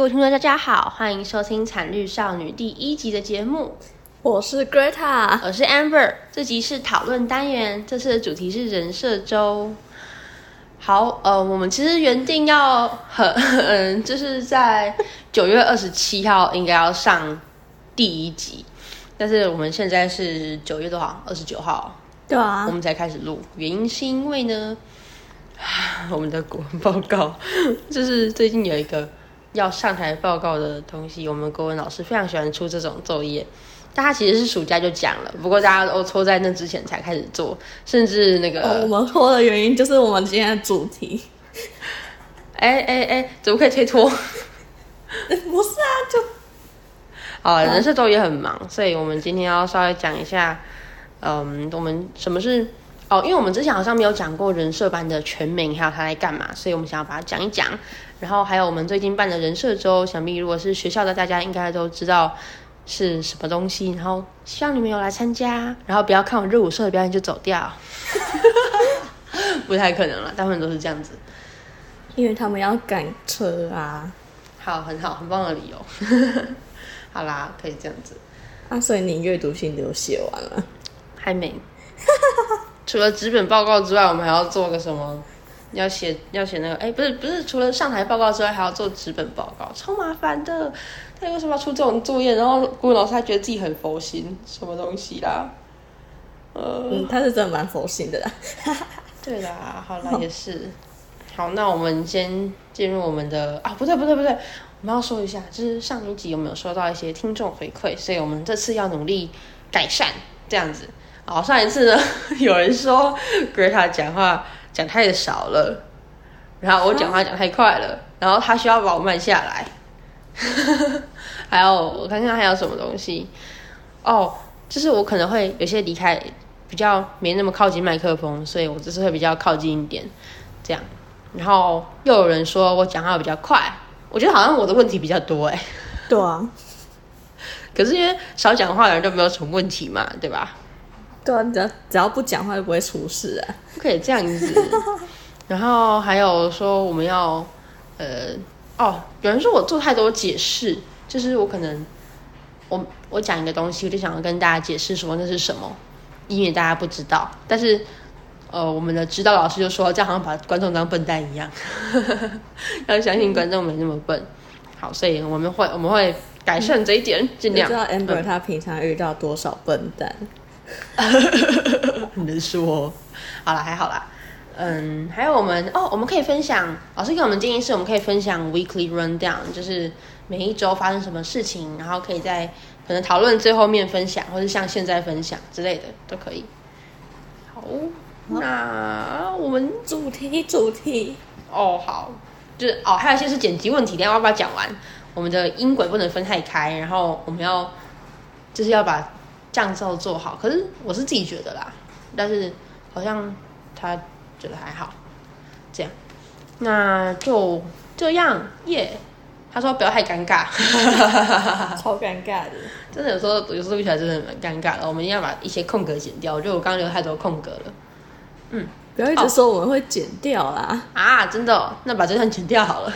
各位听众，大家好，欢迎收听《惨绿少女》第一集的节目。我是 Greta，我是 Amber。这集是讨论单元，这次的主题是人设周。好，呃，我们其实原定要很，嗯，就是在九月二十七号应该要上第一集，但是我们现在是九月多少？二十九号。对啊，我们才开始录，原因是因为呢，我们的国文报告 就是最近有一个要上台报告的东西，我们国文老师非常喜欢出这种作业，但他其实是暑假就讲了，不过大家都拖在那之前才开始做，甚至那个、哦、我们拖的原因就是我们今天的主题，哎哎哎，怎么可以推脱？不是啊，就啊，人事周也很忙，所以我们今天要稍微讲一下。嗯，我们什么是哦？因为我们之前好像没有讲过人设班的全名，还有他来干嘛，所以我们想要把它讲一讲。然后还有我们最近办的人设周，想必如果是学校的，大家应该都知道是什么东西。然后希望你们有来参加，然后不要看我热舞社的表演就走掉，不太可能了，大部分都是这样子，因为他们要赶车啊。好，很好，很棒的理由。好啦，可以这样子。啊，所以你阅读性都写完了。还没，除了纸本报告之外，我们还要做个什么？要写要写那个？哎、欸，不是不是，除了上台报告之外，还要做纸本报告，超麻烦的。他为什么要出这种作业？然后国文老师还觉得自己很佛心，什么东西啦？呃，嗯，他是真的蛮佛心的啦。对啦，好啦，也是。好，那我们先进入我们的啊，不对不对不对，我们要说一下，就是上一集有没有收到一些听众回馈？所以我们这次要努力改善，这样子。好，上一次呢，有人说 Greta 讲话讲太少了，然后我讲话讲太快了，然后他需要把我慢下来。还有，我看看还有什么东西。哦，就是我可能会有些离开，比较没那么靠近麦克风，所以我就是会比较靠近一点，这样。然后又有人说我讲话比较快，我觉得好像我的问题比较多哎。对啊。可是因为少讲话的人就没有什么问题嘛，对吧？对啊，只要只要不讲话就不会出事啊！不可以这样子。然后还有说我们要，呃，哦，有人说我做太多解释，就是我可能我我讲一个东西，我就想要跟大家解释说那是什么，以免大家不知道。但是呃，我们的指导老师就说这样好像把观众当笨蛋一样，要相信观众没那么笨。好，所以我们会我们会改善这一点，尽量。你知道 Amber 他平常遇到多少笨蛋？你能说？好了，还好啦。嗯，还有我们哦，我们可以分享。老师给我们建议是，我们可以分享 weekly rundown，就是每一周发生什么事情，然后可以在可能讨论最后面分享，或者像现在分享之类的都可以。好，那我们主题主题哦，好，就是哦，还有一些是剪辑问题，等下我要不要讲完。我们的音轨不能分太开，然后我们要就是要把。降噪做好，可是我是自己觉得啦，但是好像他觉得还好，这样，那就这样耶。Yeah, 他说不要太尴尬，超尴尬的，真的有时候有时候录起来真的蛮尴尬的。我们一定要把一些空格剪掉，我觉得我刚刚留太多空格了。嗯，不要一直说我们会剪掉啦。啊，真的哦？那把这段剪掉好了。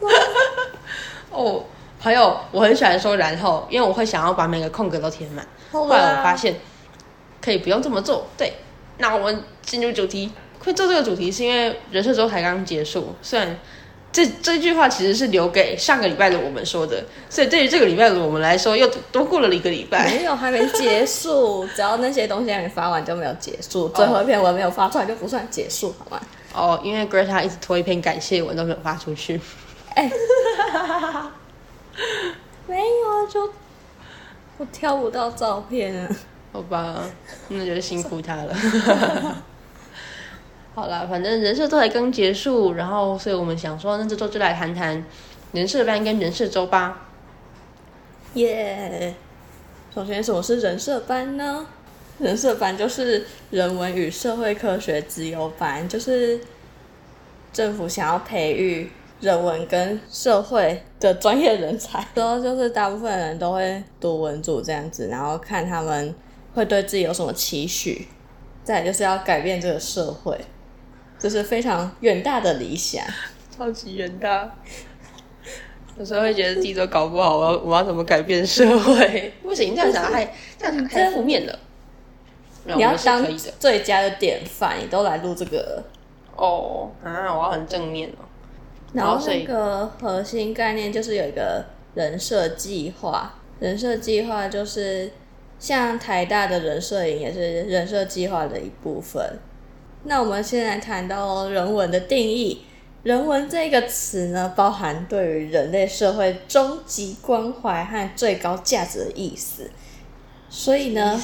哦。还有，我很喜欢说然后，因为我会想要把每个空格都填满。后来我发现可以不用这么做。对，那我们进入主题。会做这个主题是因为人设周才刚结束，虽然这这句话其实是留给上个礼拜的我们说的，所以对于这个礼拜的我们来说，又多过了一个礼拜。没有，还没结束。只要那些东西还没发完就没有结束，最后一篇文没有发出来就不算结束，好吗？哦，因为 Greta 一直拖一篇感谢文都没有发出去。哎。没有，就我挑不到照片啊。好吧，那就辛苦他了。好啦，反正人设周才刚结束，然后所以我们想说，那这周就来谈谈人设班跟人设周吧。耶、yeah！首先，什么是人设班呢？人设班就是人文与社会科学自由班，就是政府想要培育。人文跟社会的专业人才，然后就是大部分人都会读文组这样子，然后看他们会对自己有什么期许，再就是要改变这个社会，这、就是非常远大的理想。超级远大。有时候会觉得自己都搞不好，我要我要怎么改变社会？不行，这样想太这样太负面了。你要当最佳的典范，你都来录这个哦啊！我要很正面哦。然后那个核心概念就是有一个人设计划，人设计划就是像台大的人设营也是人设计划的一部分。那我们现在谈到人文的定义。人文这个词呢，包含对于人类社会终极关怀和最高价值的意思。所以呢，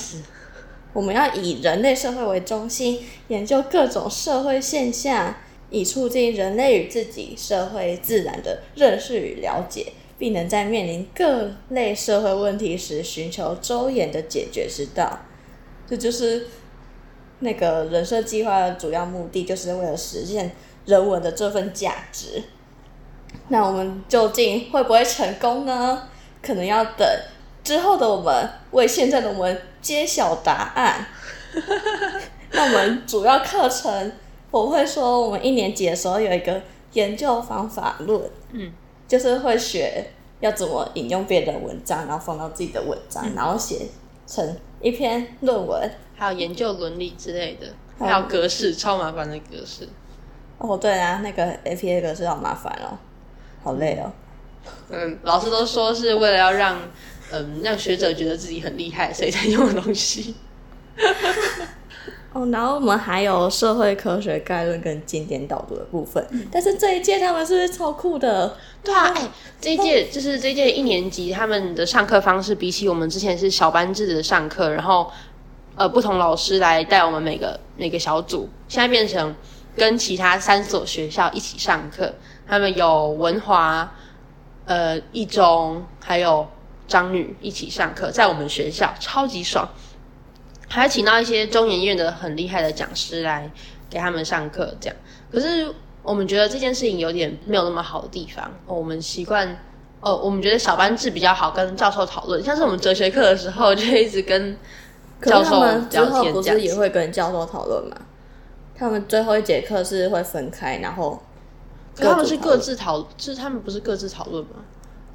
我们要以人类社会为中心，研究各种社会现象，以促进人类与自己、社会、自然的认识与了解，并能在面临各类社会问题时，寻求周延的解决之道。这就是那个人设计划的主要目的，就是为了实现。人文的这份价值，那我们究竟会不会成功呢？可能要等之后的我们为现在的我们揭晓答案。那我们主要课程，我会说，我们一年级的时候有一个研究方法论，嗯，就是会学要怎么引用别人的文章，然后放到自己的文章，嗯、然后写成一篇论文，还有研究伦理之类的，还有格式，超麻烦的格式。哦，对啊，那个 APA 格式好麻烦哦，好累哦。嗯，老师都说是为了要让嗯让学者觉得自己很厉害，所以才用的东西。哦，然后我们还有社会科学概论跟经典导读的部分，嗯、但是这一届他们是不是超酷的？对啊，哎、欸，这一届就是这一届一年级他们的上课方式，比起我们之前是小班制的上课，然后呃不同老师来带我们每个每个小组，现在变成。跟其他三所学校一起上课，他们有文华、呃一中，还有张女一起上课，在我们学校超级爽，还请到一些中研院的很厉害的讲师来给他们上课，这样。可是我们觉得这件事情有点没有那么好的地方，我们习惯，哦，我们觉得小班制比较好，跟教授讨论，像是我们哲学课的时候，就一直跟教授聊天，不是也会跟教授讨论吗？他们最后一节课是会分开，然后他们是各自讨，就是他们不是各自讨论吗？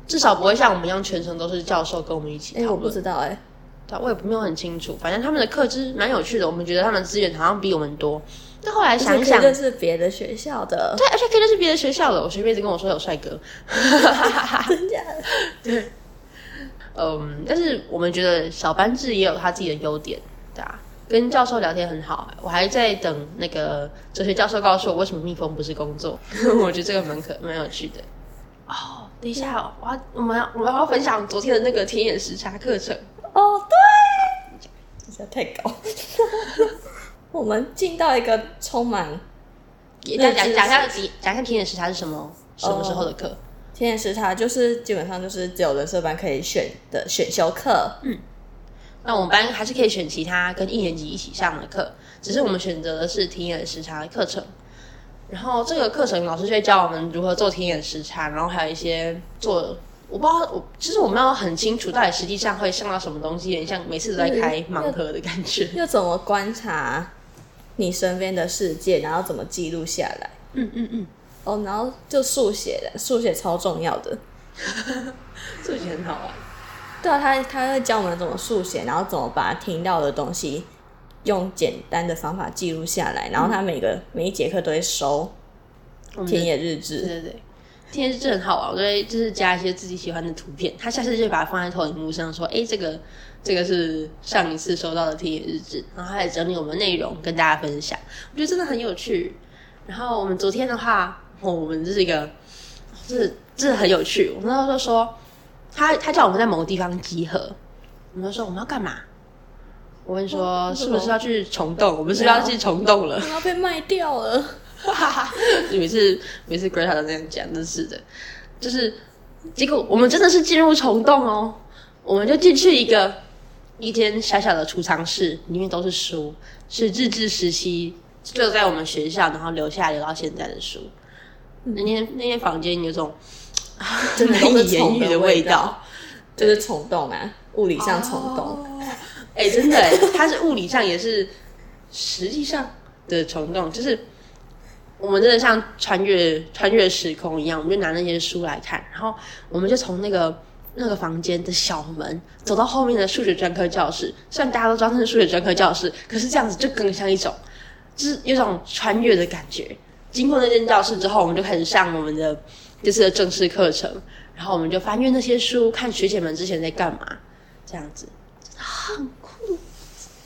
至少不会像我们一样全程都是教授跟我们一起讨论。哎，我不知道哎，对，我也没有很清楚。反正他们的课资蛮有趣的，我们觉得他们资源好像比我们多。但后来想想，这是别的学校的，对，而且可以认识别的学校的。我学妹一直跟我说有帅哥，真假的？对，嗯，但是我们觉得小班制也有他自己的优点，对啊。跟教授聊天很好，我还在等那个哲学教授告诉我为什么蜜蜂不是工作。我觉得这个蛮可蛮有趣的。哦，等一下，我要我们要我们要分享昨天的那个田野时差课程。哦，对，这太高。我们进到一个充满讲讲讲一下讲一下田野时差是什么什么时候的课？田野时差就是基本上就是只有人社班可以选的选修课。嗯。那我们班还是可以选其他跟一年级一起上的课，只是我们选择的是田野时差的课程。然后这个课程老师就会教我们如何做田野时差，然后还有一些做，我不知道我其实我们要很清楚到底实际上会上到什么东西，有点像每次都在开盲盒的感觉。要 怎么观察你身边的世界，然后怎么记录下来？嗯嗯嗯。哦，然后就速写的，速写超重要的，速写很好玩。对啊，他他会教我们怎么速写，然后怎么把听到的东西用简单的方法记录下来。然后他每个、嗯、每一节课都会收田野日志，对对对，田野日志很好玩。我就会就是加一些自己喜欢的图片，他下次就把它放在投影幕上，说：“哎，这个这个是上一次收到的田野日志。”然后他来整理我们内容跟大家分享，我觉得真的很有趣。然后我们昨天的话，我们这是一个，这是这很有趣。我们那时候说。他他叫我们在某个地方集合，我们就说我们要干嘛？我问说是不是要去虫洞？我们是不是要去虫洞了？我要被卖掉了！哈哈，每次每次 Greta 都那样讲，真是的。就是结果我们真的是进入虫洞哦，我们就进去一个一间小小的储藏室，里面都是书，是日治时期就在我们学校，然后留下留到现在的书。那间那间房间有种。真的难以 言喻的味道，就是虫洞啊，物理上虫洞。哎、真的，它是物理上也是实际上的虫洞，就是我们真的像穿越穿越时空一样，我们就拿那些书来看，然后我们就从那个那个房间的小门走到后面的数学专科教室。虽然大家都知道那是数学专科教室，可是这样子就更像一种，就是有种穿越的感觉。经过那间教室之后，我们就开始上我们的这次的正式课程，然后我们就翻阅那些书，看学姐们之前在干嘛，这样子很酷。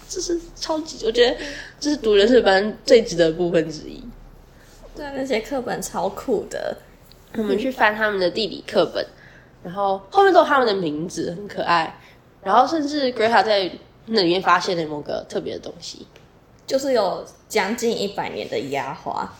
这是超级，我觉得这是读人社班最值得的部分之一。对，那些课本超酷的。我们去翻他们的地理课本，然后后面都有他们的名字，很可爱。然后甚至 Greta 在那里面发现了某个特别的东西，就是有将近一百年的压花，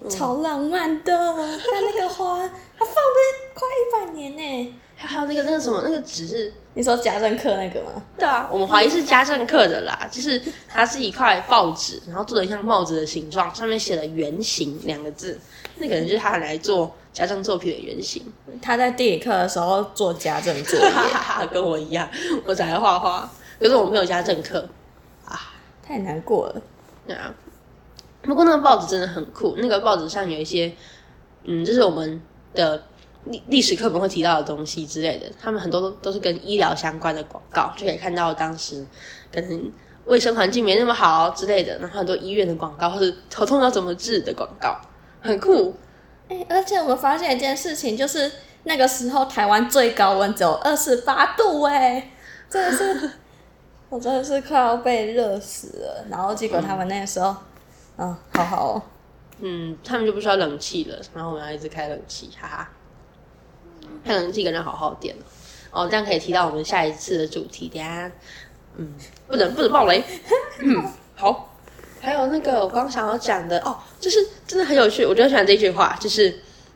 嗯、超浪漫的。看那个花，它放了快一百年呢。还有那个那个什么，那个纸是。你说家政课那个吗？对啊，我们怀疑是家政课的啦，就是它是一块报纸，然后做的像帽子的形状，上面写了“圆形”两个字，那可能就是他来做家政作品的原型。他在地理课的时候做家政作业，跟我一样，我才来画画，可是我没有家政课啊，太难过了。对啊，不过那个报纸真的很酷，那个报纸上有一些，嗯，就是我们的。历历史课本会提到的东西之类的，他们很多都都是跟医疗相关的广告，就可以看到当时可能卫生环境没那么好之类的，然后很多医院的广告或者头痛要怎么治的广告，很酷。哎，而且我们发现一件事情，就是那个时候台湾最高温只有二十八度，哎，真的是，我真的是快要被热死了。然后结果他们那个时候，嗯，嗯，好好哦，嗯，他们就不需要冷气了，然后我们要一直开冷气，哈哈。看能自己跟人好好点哦，这样可以提到我们下一次的主题。等下，嗯，不能不能爆雷。嗯，好。还有那个我刚刚想要讲的哦，就是真的很有趣，我就很喜欢这句话，就是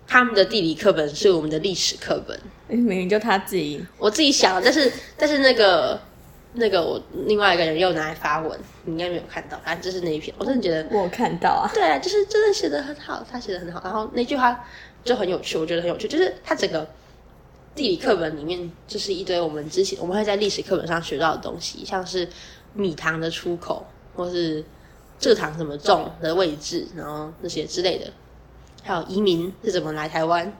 他们的地理课本是我们的历史课本。明明就他自己，我自己想，但是但是那个那个我另外一个人又拿来发文，你应该没有看到。反正就是那一篇，我真的觉得我看到啊。对啊，就是真的写的很好，他写的很好。然后那句话就很有趣，我觉得很有趣，就是他整个。地理课本里面就是一堆我们之前我们会在历史课本上学到的东西，像是米糖的出口，或是蔗糖怎么种的位置，然后那些之类的，还有移民是怎么来台湾，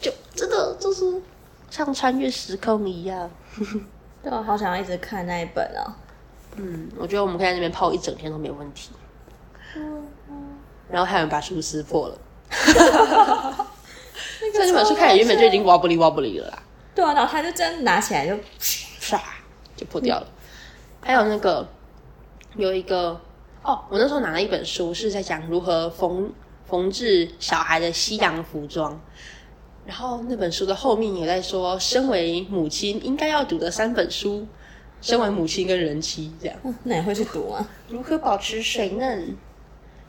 就真的就是像穿越时空一样。对，我好想要一直看那一本哦。嗯，我觉得我们可以在那边泡一整天都没有问题。嗯嗯。然后还有人把书撕破了。这本书看原本就已经哇不哩哇不哩了啦。对啊，然后他就这样拿起来就唰就破掉了。嗯、还有那个有一个哦，我那时候拿了一本书，是在讲如何缝缝制小孩的西洋服装。然后那本书的后面也在说，身为母亲应该要读的三本书，身为母亲跟人妻这样。那你会去读吗？如何保持水嫩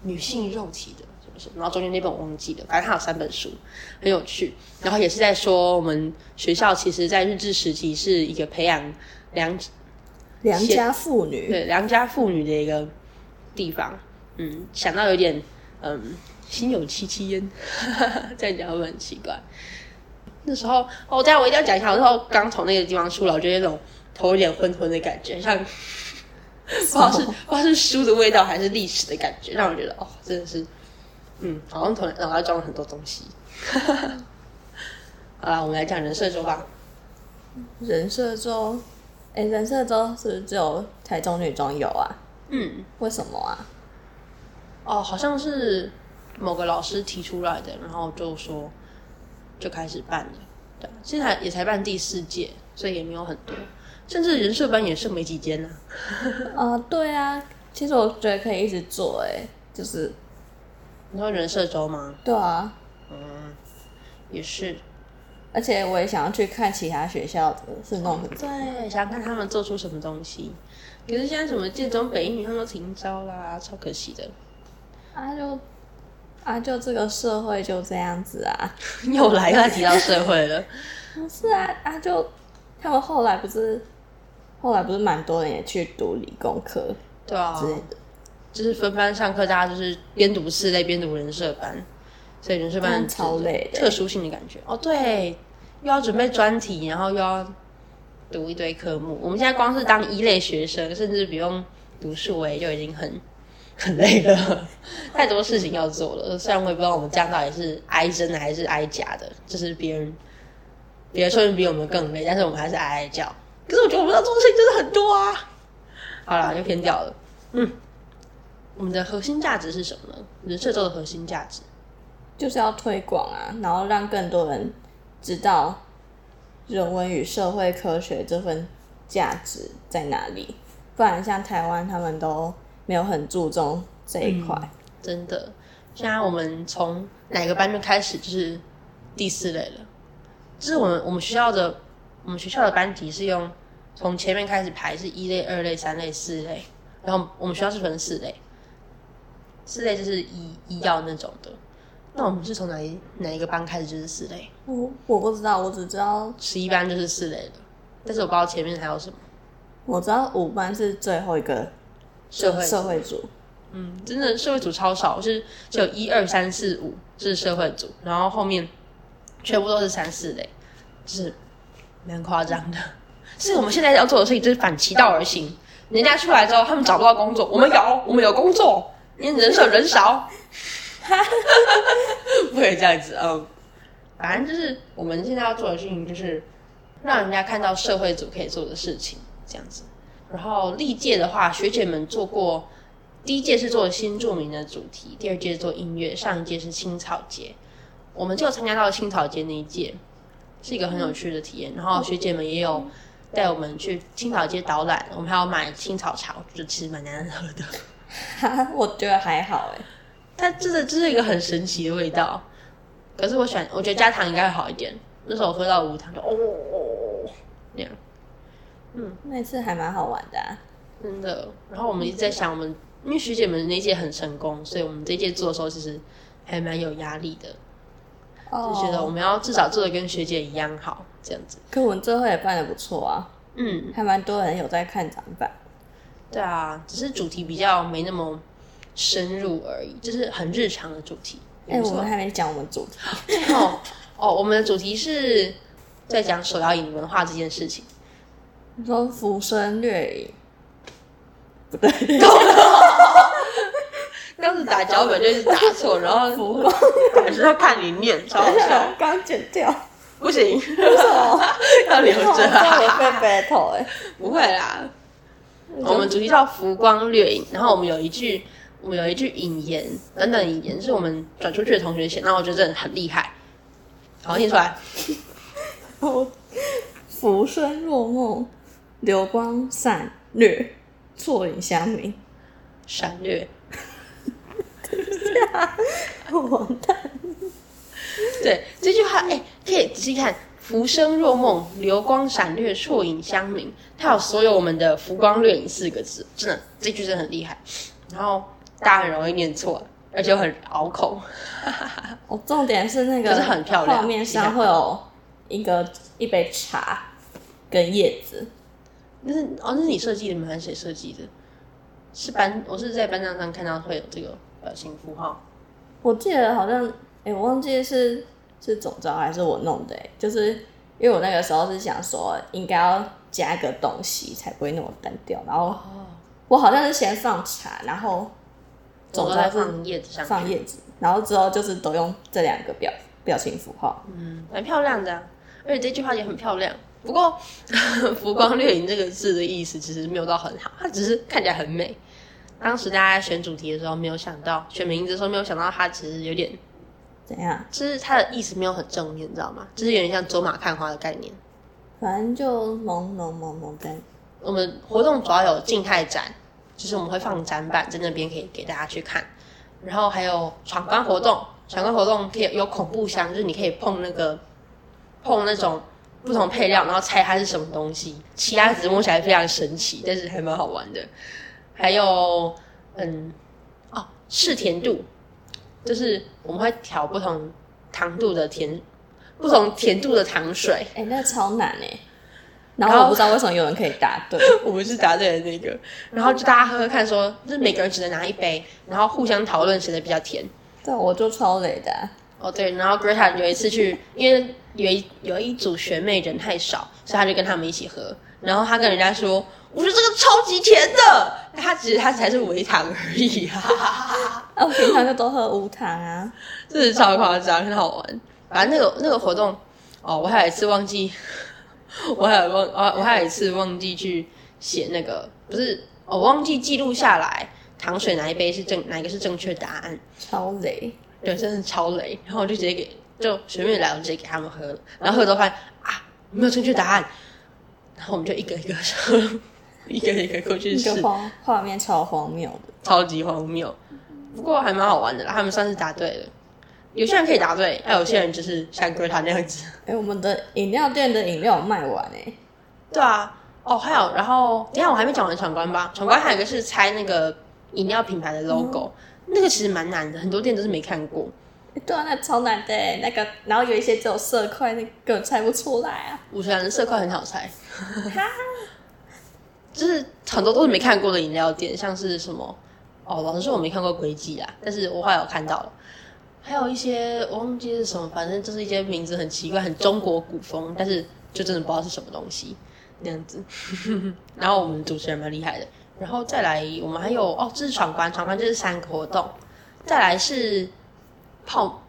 女性肉体的？然后中间那本我忘记了，反正它有三本书，很有趣。然后也是在说我们学校其实，在日治时期是一个培养良良家妇女，对良家妇女的一个地方。嗯，想到有点嗯心有戚戚焉，这样讲会不会很奇怪？那时候哦，这样我一定要讲一下。我那时候刚从那个地方出来，我觉得那种头有点昏昏的感觉，像 不知道是不知道是书的味道还是历史的感觉，让我觉得哦，真的是。嗯，好像头脑袋装了很多东西。好啦，我们来讲人设周吧。人设周，哎、欸，人设周是不是只有台中女中有啊？嗯，为什么啊？哦，好像是某个老师提出来的，然后就说就开始办了。对，现在也才办第四届，所以也没有很多，甚至人设班也剩没几间呢。啊、呃，对啊，其实我觉得可以一直做，哎，就是。你说人社周吗？对啊，嗯，也是，而且我也想要去看其他学校的是弄的，对，想看他们做出什么东西。可是现在什么建中、北一女他们都停招啦，超可惜的。啊就啊就这个社会就这样子啊，又来又提到社会了。不 是啊啊就他们后来不是后来不是蛮多人也去读理工科，对啊之类的。就是分班上课，大家就是边读四类边读人设班，所以人设班超累的，特殊性的感觉。哦，对，又要准备专题，然后又要读一堆科目。我们现在光是当一类学生，甚至不用读数 A 就已经很很累了，太多事情要做了。虽然我也不知道我们这样到底是挨真的还是挨假的，就是别人别人说比我们更累，但是我们还是挨挨叫。可是我觉得我们要做的事情真的很多啊。好了，就偏掉了。嗯，我们的核心价值是什么呢？人社周的核心价值就是要推广啊，然后让更多人知道人文与社会科学这份价值在哪里。不然，像台湾他们都没有很注重这一块。嗯，真的。现在我们从哪个班就开始就是第四类了，就是我们我们学校的我们学校的班级是用。从前面开始排是一类、二类、三类、四类，然后我们学校是分四类，四类就是医医药那种的。那我们是从哪一哪一个班开始就是四类？我我不知道，我只知道十一班就是四类的，但是我不知道前面还有什么。我知道五班是最后一个社会社会组，嗯，真的社会组超少，就是只有一二三四五是社会组，然后后面全部都是三四类，就是蛮夸张的。是我们现在要做的事情，就是反其道而行。人家出来之后，他们找不到工作，我们有，我们有工作。因为人少人少，不可以这样子。嗯，反正就是我们现在要做的事情，就是让人家看到社会组可以做的事情，这样子。然后历届的话，学姐们做过，第一届是做新著名的主题，第二届是做音乐，上一届是青草节。我们就参加到了青草节那一届，是一个很有趣的体验。然后学姐们也有。带我们去青草街导览，我们还要买青草茶，我觉得其实蛮难喝的。哈，我觉得还好哎，它真的就是一个很神奇的味道。可是我喜欢，我觉得加糖应该会好一点。那时候我喝到无糖就哦哦那样。嗯，那次还蛮好玩的啊，真的。然后我们一直在想，我们因为学姐们那届很成功，所以我们这届做的时候其实还蛮有压力的。就觉得我们要至少做的跟学姐一样好，这样子。可我们最后也办的不错啊，嗯，还蛮多人有在看展板。对啊，只是主题比较没那么深入而已，就是很日常的主题。哎、欸，我们还没讲我们主题。哦哦，我们的主题是在讲手摇饮文化这件事情。你说浮生掠影，不对。当时打脚本就是打错，然后浮光，还是要看你念，超好笑。刚剪掉，不行，为什么 要留着？我被 battle 哎，不会啦。我们主题叫浮光掠影，然后我们有一句，我们有一句引言，等等引言是我们转出去的同学写，那我觉得真的很厉害。好，念出来。浮生若梦，流光散掠，错影相明，闪掠。完蛋！对这句话，哎、欸，可以仔细看。浮生若梦，流光闪掠，错影相明。它有所有我们的浮光掠影四个字，真的，这句真的很厉害。然后大家很容易念错，而且很拗口。哦，重点是那个，是很漂亮。画面上会有一个一杯茶跟叶子。那是哦，那是你设计的吗？还是谁设计的？是班，我是在班上上看到会有这个表情符号。我记得好像，哎、欸，我忘记是是总招还是我弄的，哎，就是因为我那个时候是想说，应该要加个东西才不会那么单调，然后我好像是先放茶，然后总召放叶子上，放叶子，然后之后就是都用这两个表表情符号，嗯，蛮漂亮的，而且这句话也很漂亮。不过 “浮光掠影”这个字的意思其实没有到很好，它只是看起来很美。当时大家在选主题的时候，没有想到选名字的时候，没有想到它其实有点怎样，就是它的意思没有很正面，你知道吗？就是有点像走马看花的概念。反正就朦胧朦胧的。我们活动主要有静态展，就是我们会放展板在那边，可以给大家去看。然后还有闯关活动，闯关活动可以有恐怖箱，就是你可以碰那个碰那种不同配料，然后猜它是什么东西。其他只摸起来非常神奇，但是还蛮好玩的。还有，嗯，哦，试甜度，就是我们会调不同糖度的甜，不同甜度的糖水。哎、欸，那超难哎。然后我不知道为什么有人可以答对，我们是答对的那个。然后就大家喝喝看说，说就是每个人只能拿一杯，然后互相讨论谁的比较甜。对，我就超累的、啊。哦，对，然后 Greta 有一次去，因为有一有一组学妹人太少，所以他就跟他们一起喝。然后他跟人家说。我觉得这个超级甜的。它其实它才是微糖而已啊！啊，我平常就都喝无糖啊，这是超夸张，很好玩。反正那个那个活动，哦，我还有一次忘记，我还有忘啊，我还有一次忘记去写那个，不是，我忘记记录下来糖水哪一杯是正，哪一个是正确答案，超雷，对，真的超雷。然后我就直接给，就随便来，我直接给他们喝了，然后喝都发现啊，没有正确答案，然后我们就一个一个喝，一个一个过去试，画面超荒谬的，超级荒谬，不过还蛮好玩的啦，他们算是答对了。有些人可以答对，还有些人就是像龟他那样子。哎、欸，我们的饮料店的饮料卖完哎、欸。对啊，哦，还有，然后等一下我还没讲完闯关吧？闯关还有一个是猜那个饮料品牌的 logo，、嗯、那个其实蛮难的，很多店都是没看过。欸、对啊，那超难的，那个，然后有一些只有色块，那根本猜不出来啊。五十岚的色块很好猜，就是很多都是没看过的饮料店，像是什么？哦，老实说我没看过轨迹啊，但是我后来有看到了。还有一些我忘记是什么，反正就是一些名字很奇怪、很中国古风，但是就真的不知道是什么东西那样子。然后我们主持人蛮厉害的，然后再来我们还有哦，这是闯关，闯关就是三个活动，再来是泡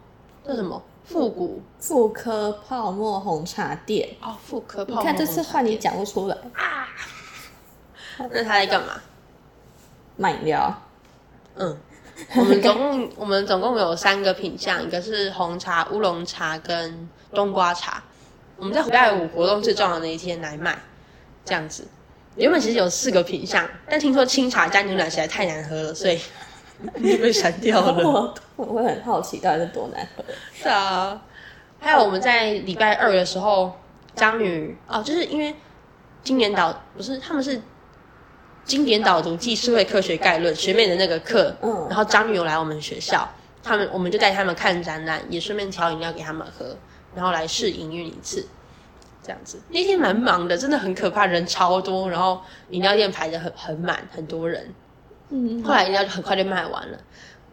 这什么复古复科泡沫红茶店哦，复科泡沫红茶店。你看这次换你讲不出来啊？那他在干嘛？卖饮料。嗯。我们总共我们总共有三个品项，一个是红茶、乌龙茶跟冬瓜茶。我们在礼拜五活动最重要的那一天来卖，这样子。原本其实有四个品项，但听说清茶加牛奶实在太难喝了，所以 就被删掉了。我 我会很好奇到底是多难喝。是啊，还有我们在礼拜二的时候，张女哦，就是因为今年导不是他们是。经典导读暨社会科学概论学妹的那个课，嗯，然后张女有来我们学校，他们我们就带他们看展览，也顺便调饮料给他们喝，然后来试营运一次，这样子。那天蛮忙的，真的很可怕，人超多，然后饮料店排得很很满，很多人。嗯，后来饮料就很快就卖完了。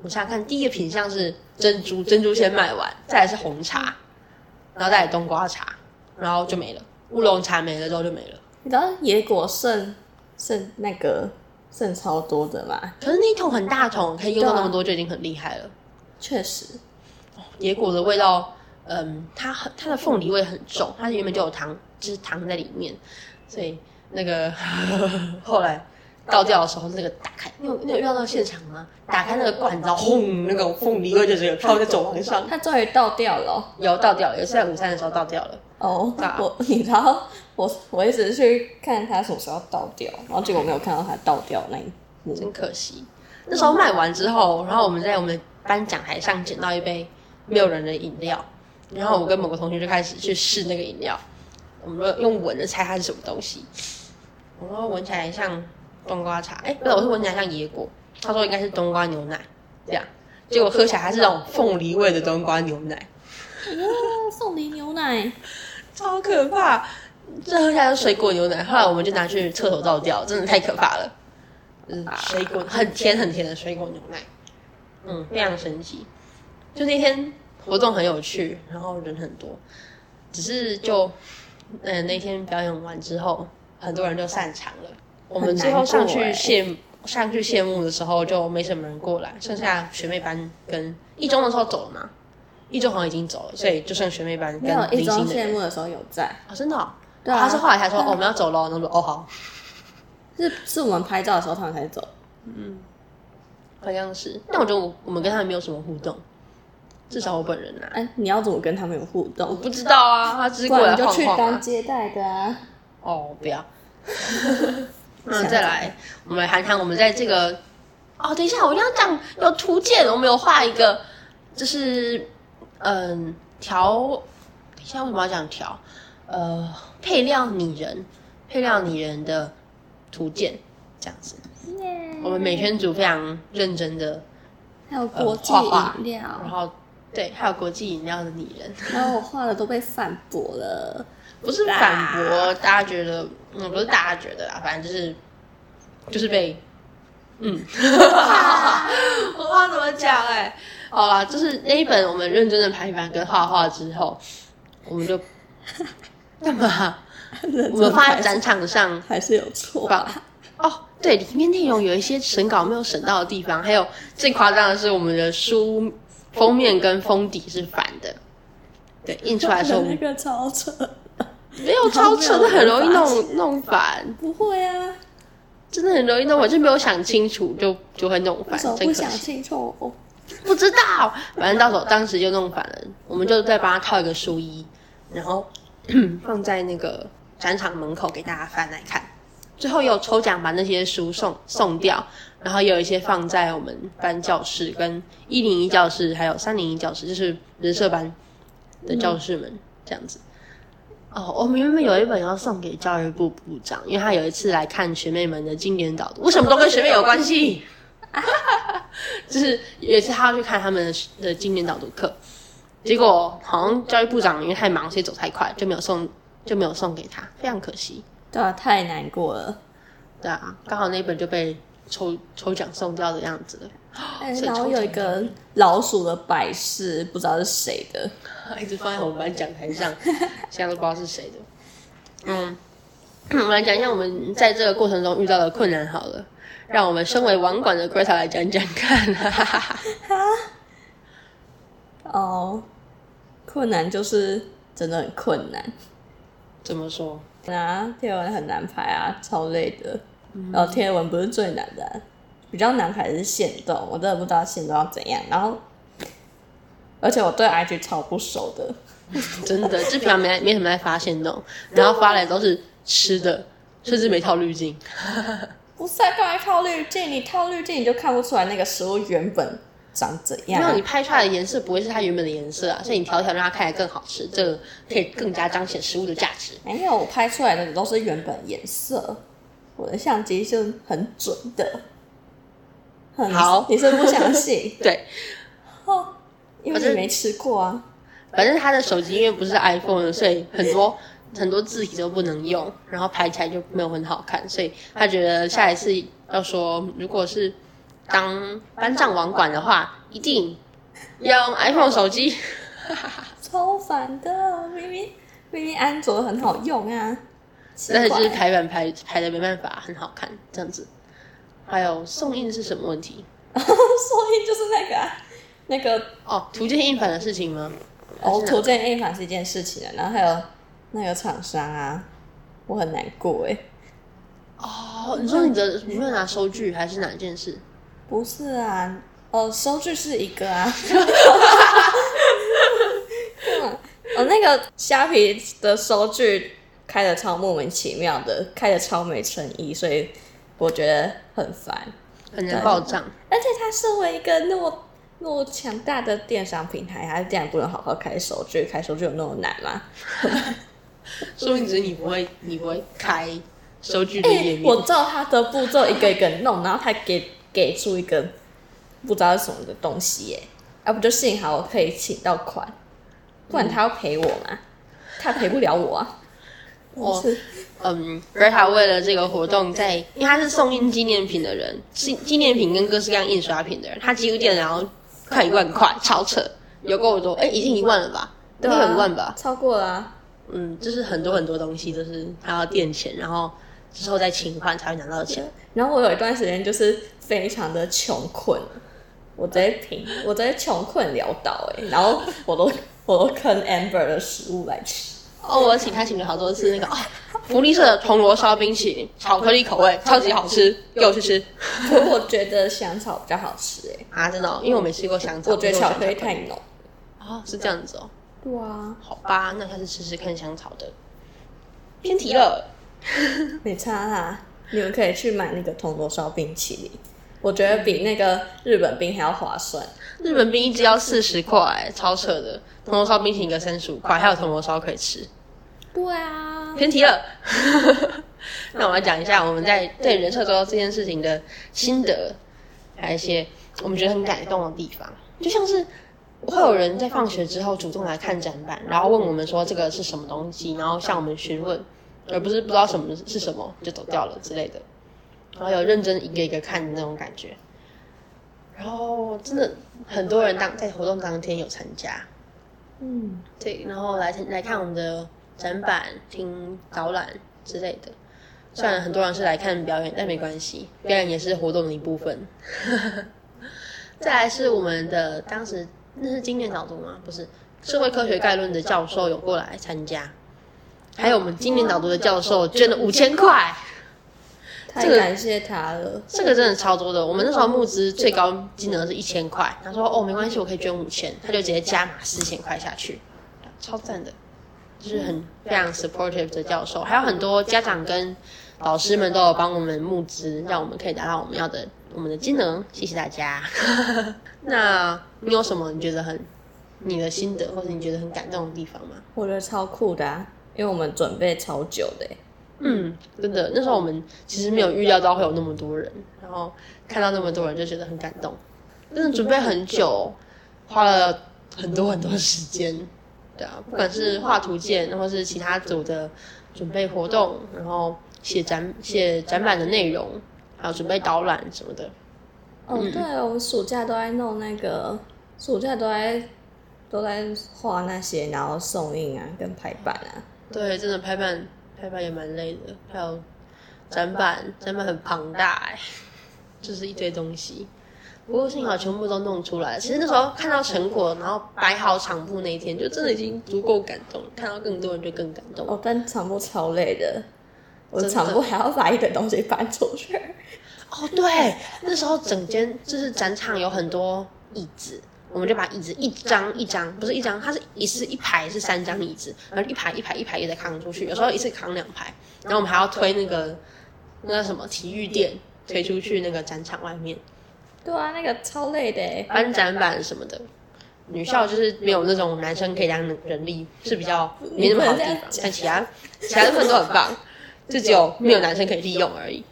我想想看，第一个品相是珍珠，珍珠先卖完，再来是红茶，然后再来冬瓜茶，然后就没了。乌龙茶没了之后就没了。你知道野果剩。剩那个剩超多的嘛？可是那一桶很大桶，可以用到那么多就已经很厉害了。确实，野果的味道，嗯，它很它的凤梨味很重，它原本就有糖，就是糖在里面，所以那个呵呵 后来倒掉的时候，那个打开，你有你有遇到那个现场吗？打开那个罐子，轰，那个凤梨味就直接飘在走廊上。它终于倒掉了，有倒掉了，有是在午餐的时候倒掉了。哦，我你知道。我我一直去看他什么时候倒掉，然后结果没有看到他倒掉那一幕，真可惜。那时候卖完之后，然后我们在我们的颁奖台上捡到一杯没有人的饮料，然后我跟某个同学就开始去试那个饮料，我们就用闻的猜它是什么东西。我说闻起来像冬瓜茶，哎，不是，我是闻起来像野果。他说应该是冬瓜牛奶，这样，结果喝起来还是那种凤梨味的冬瓜牛奶。哇，凤梨牛奶，超可怕！这喝下来是水果牛奶，后来我们就拿去厕所倒掉，真的太可怕了。嗯，水果很甜很甜的水果牛奶，嗯，非常神奇。就那天活动很有趣，然后人很多，只是就嗯那天表演完之后，很多人就散场了。我们最后上去谢上去谢幕的时候，就没什么人过来，剩下学妹班跟一中的时候走了嘛，一中好像已经走了，所以就剩学妹班跟零星的。谢幕的时候有在啊，真的、哦。对啊，他是后来才说、我们要走喽。他说哦好，是是我们拍照的时候他们才走。嗯，好像是。但我觉得我我们跟他们没有什么互动，至少我本人啊。哎，你要怎么跟他们有互动？我不知道啊，他只是过来就去当接待的啊。哦，不要。那再来，我们来谈谈我们在这个。哦，等一下，我要讲有图鉴，我们有画一个，就是嗯调。等一下，为什么要讲调？呃，配料拟人，配料拟人的图鉴这样子。我们美宣组非常认真的，还有国际饮料、呃，然后对，还有国际饮料的拟人。然后我画的都被反驳了，不是反驳，大家觉得，嗯，不是大家觉得啦，反正就是，就是被，嗯，我画怎么讲？哎，好啦，就是那一本我们认真的排版跟画画之后，我们就。干嘛？我们放在展场上还是有错吧？哦，对，里面内容有一些审稿没有审到的地方，还有最夸张的是我们的书封面跟封底是反的，对，印出来的时候那个超扯，没有超扯的，很容易弄弄反。不会啊，真的很容易弄，我就没有想清楚，就就会弄反。不想清楚，不知道，反正到时候当时就弄反了，我们就再帮他套一个书衣，然后 放在那个展场门口给大家翻来看。最后有抽奖把那些书送送掉，然后有一些放在我们班教室、跟一零一教室，还有三零一教室，就是人社班的教室们、这样子。哦，我们原本有一本要送给教育部部长，因为他有一次来看学妹们的经典导读，为什么都跟学妹有关系？就是有一次他要去看他们的的经典导读课，结果好像教育部长因为太忙，所以走太快，就没有送，就没有送给他，非常可惜。对啊，太难过了。对啊，刚好那本就被抽抽奖送掉的样子了。欸、然后有一个老鼠的摆饰，不知道是谁的，一直放在我们班讲台上，现在都不知道是谁的。嗯，我们来讲一下我们在这个过程中遇到的困难好了，让我们身为网管的 Greta 来讲讲看。哈哈哈哦，困难就是真的很困难。怎么说？啊，贴文很难排啊，超累的。嗯、然后贴文不是最难的、啊，比较难排的是线动，我真的不知道线动要怎样。然后，而且我对 IG 超不熟的，真的，这平常没没什么在发限动，然后发来都是吃的，甚至没套滤镜。不是啊，干嘛套滤镜？你套滤镜你就看不出来那个食物原本。长怎样？没有你拍出来的颜色不会是它原本的颜色啊，所以你调一调让它看起来更好吃，这个可以更加彰显食物的价值。没有，我拍出来的都是原本颜色，我的相机是很准的。很好，你是不相信？对，哦，因为你没吃过啊。反正他的手机因为不是 iPhone，所以很多很多字体都不能用，然后排起来就没有很好看，所以他觉得下一次要说，如果是。当班长网管的话，一定要用 iPhone 手机，超烦的。明明明明安卓很好用啊，但是就是排版排排的没办法，很好看这样子。还有送印是什么问题？送印就是那个、啊、那个哦，图鉴印反的事情吗？哦，图鉴印反是一件事情啊，然后还有那个厂商啊，我很难过哎。哦，你说你的你没有拿收据还是哪件事？不是啊，哦，收据是一个啊。哦，那个虾皮的收据开的超莫名其妙的，开的超没诚意，所以我觉得很烦，很难报账。而且它身为一个那么那么强大的电商平台，他竟然不能好好开收据，开收据有那么难吗？说明只是你不会，你不会开收据的页面。我照他的步骤一个一个弄，然后他给。给出一个不知道是什么的东西耶，要、啊、不就幸好我可以请到款，不然他要赔我嘛，嗯、他赔不了我啊。我嗯，Greta 为了这个活动在，在因为他是送印纪念品的人，纪纪念品跟各式各样印刷品的人，他几乎店然后快一万块，超扯，有够多，哎、欸，已经一万了吧？对啊，一万吧，超过了、啊。嗯，就是很多很多东西都是他要垫钱，然后之后再请款才会拿到钱。然后我有一段时间就是。非常的穷困，我在贫，我在穷困潦倒哎，然后我都我都坑 Amber 的食物来吃。哦，我请他请了好多次那个啊，福利社的铜锣烧冰淇淋，巧克力口味，超级好吃，给我去吃。可我觉得香草比较好吃哎。啊，真的、哦？因为我没吃过香草。我觉得巧克力太浓。哦，是这样子哦。对啊。好吧，那下次试试看香草的。偏题了。没差啦，你们可以去买那个铜锣烧冰淇淋。我觉得比那个日本冰还要划算。日本冰一只要四十块，超扯的。铜锣烧冰淇淋一个三十五块，还有铜锣烧可以吃。对啊，偏题了。那我来讲一下我们在对人设周遭这件事情的心得，还有一些我们觉得很感动的地方。就像是会有人在放学之后主动来看展板，然后问我们说这个是什么东西，然后向我们询问，而不是不知道什么是什么就走掉了之类的。然后有认真一个一个看的那种感觉，然后真的很多人当在活动当天有参加，嗯，对，然后来来看我们的展板、听导览之类的。虽然很多人是来看表演，但没关系，表演也是活动的一部分。再来是我们的当时那是经典导读吗？不是，社会科学概论的教授有过来参加，还有我们经典导读的教授捐了五千块，太感谢他了。这个真的超多的，我们那时候募资最高金额是一千块，他说哦没关系，我可以捐五千，他就直接加码四千块下去，超赞的，就是很非常 supportive 的教授，还有很多家长跟老师们都有帮我们募资，让我们可以达到我们要的。我们的技能，谢谢大家。那你有什么你觉得很你的心得，或者你觉得很感动的地方吗？我觉得超酷的啊，因为我们准备超久的。嗯，真的，那时候我们其实没有预料到会有那么多人，然后看到那么多人就觉得很感动。真的准备很久，花了很多很多时间。对啊，不管是画图鉴，或是其他组的准备活动，然后写展写展板的内容。还有准备导览什么的。哦，对，我暑假都在弄那个，暑假都在都在画那些，然后送印啊，跟排版啊。对，真的排版排版也蛮累的。还有展板，展板很庞大哎，就是一堆东西。不过幸好全部都弄出来。其实那时候看到成果，然后摆好场布那一天，就真的已经足够感动。看到更多人就更感动。哦，但场布超累的。我的场部还要把一堆东西搬出去。哦，对，那时候整间就是展场有很多椅子，我们就把椅子一张一张，不是一张，它是一是一排是三张椅子，然后一排一排一排也在扛出去，有时候一次扛两排，然后我们还要推那个那个什么体育垫推出去那个展场外面。对啊，那个超累的，搬展板什么的。女校就是没有那种男生可以当人力，是比较没那么好的地方，但其他其他部分都很棒。就只有没有男生可以利用而已。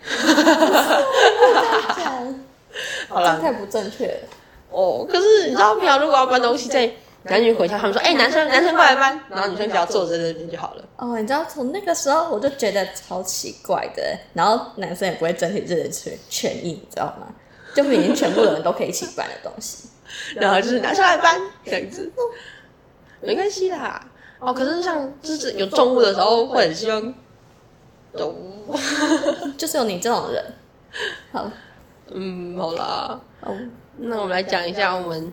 好了，太不正确了。哦，可是你知道，平常如果要搬东西，在男女混校，他们说：“哎，男生男生过来搬，然后女生只要坐在那边就好了。”哦，你知道从那个时候我就觉得超奇怪的，然后男生也不会争取自己的权权益，你知道吗？就明明全部的人都可以一起搬的东西，然后就是男生来搬这样子，没关系啦。哦，可是像就是有重物的时候，会很希望。懂，就是有你这种人。好，嗯，好啦。好，那我们来讲一下我们。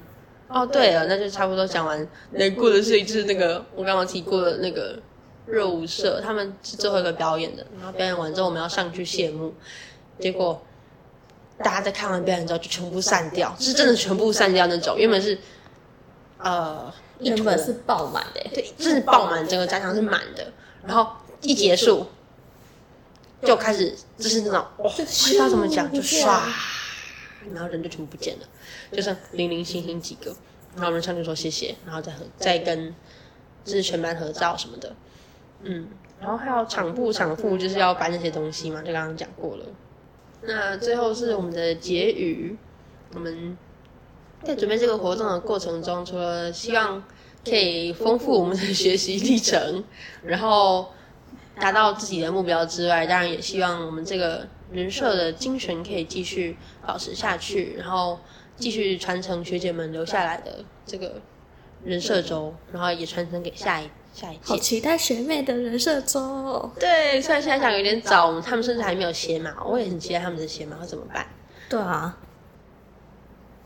哦，对了，那就差不多讲完。难过的事情就是那个我刚刚提过的那个热舞社，他们是最后一个表演的。然后表演完之后，我们要上去谢幕。结果大家在看完表演之后就全部散掉，是真的全部散掉那种。原本是呃，原本是爆满的，对，就是爆满，整个展场是满的。然后一结束。就开始就是那种哇，不知道怎么讲，就唰，然后人就全部不见了，就剩零零星星几个。然后我们上去说谢谢，然后再合再跟就是全班合照什么的，嗯，然后还有场部场副就是要搬那些东西嘛，就刚刚讲过了。那最后是我们的结语，我们在准备这个活动的过程中，除了希望可以丰富我们的学习历程，然后。达到自己的目标之外，当然也希望我们这个人设的精神可以继续保持下去，然后继续传承学姐们留下来的这个人设周，然后也传承给下一下一届。好期待学妹的人设周！对，虽然现在想有点早，他们甚至还没有写码，我也很期待他们的写码会怎么办？对啊，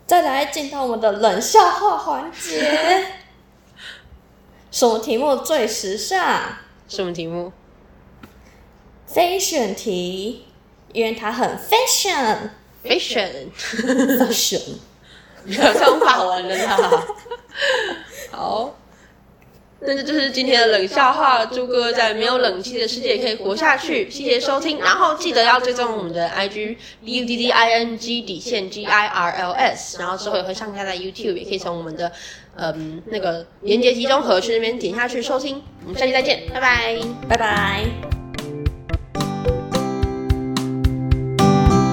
再来进到我们的冷笑话环节，什么题目最时尚？什么题目？fashion 题，因为它很 fashion，fashion，fashion，没有唱法文了啦。好，那这就是今天的冷笑话。猪哥在没有冷气的世界可以活下去。谢谢收听，然后记得要追踪我们的 IG b u d d i n g 底线 g i r l s，然后之后也会上架在 YouTube，也可以从我们的嗯那个连接集中盒去那边点下去收听。我们下期再见，拜拜，拜拜。